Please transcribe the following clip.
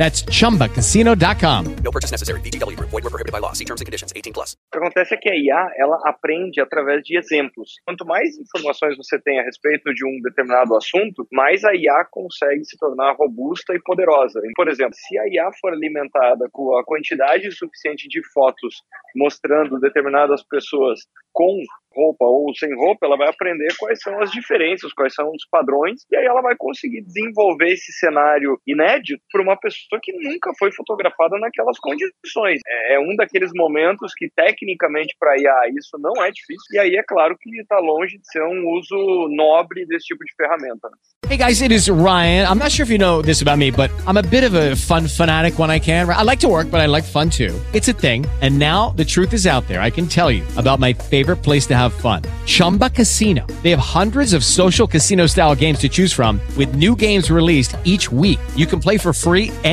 That's chumbacasino.com. No purchase necessary. VGW Group. Void were prohibited by law. See terms and conditions. 18 plus. O que acontece é que a IA ela aprende através de exemplos. Quanto mais informações você tem a respeito de um determinado assunto, mais a IA consegue se tornar robusta e poderosa. Por exemplo, se a IA for alimentada com a quantidade suficiente de fotos mostrando determinadas pessoas com roupa ou sem roupa, ela vai aprender quais são as diferenças, quais são os padrões, e aí ela vai conseguir desenvolver esse cenário inédito para uma pessoa que nunca foi fotografada naquelas condições. É, é um daqueles momentos que, tecnicamente, para IA, isso não é difícil, e aí é claro que está longe de ser um uso nobre desse tipo de ferramenta. né? Hey guys, it is Ryan. I'm not sure if you know this about me, but I'm a bit of a fun fanatic when I can. I like to work, but I like fun too. It's a thing. And now the truth is out there. I can tell you about my favorite place to have fun Chumba Casino. They have hundreds of social casino style games to choose from, with new games released each week. You can play for free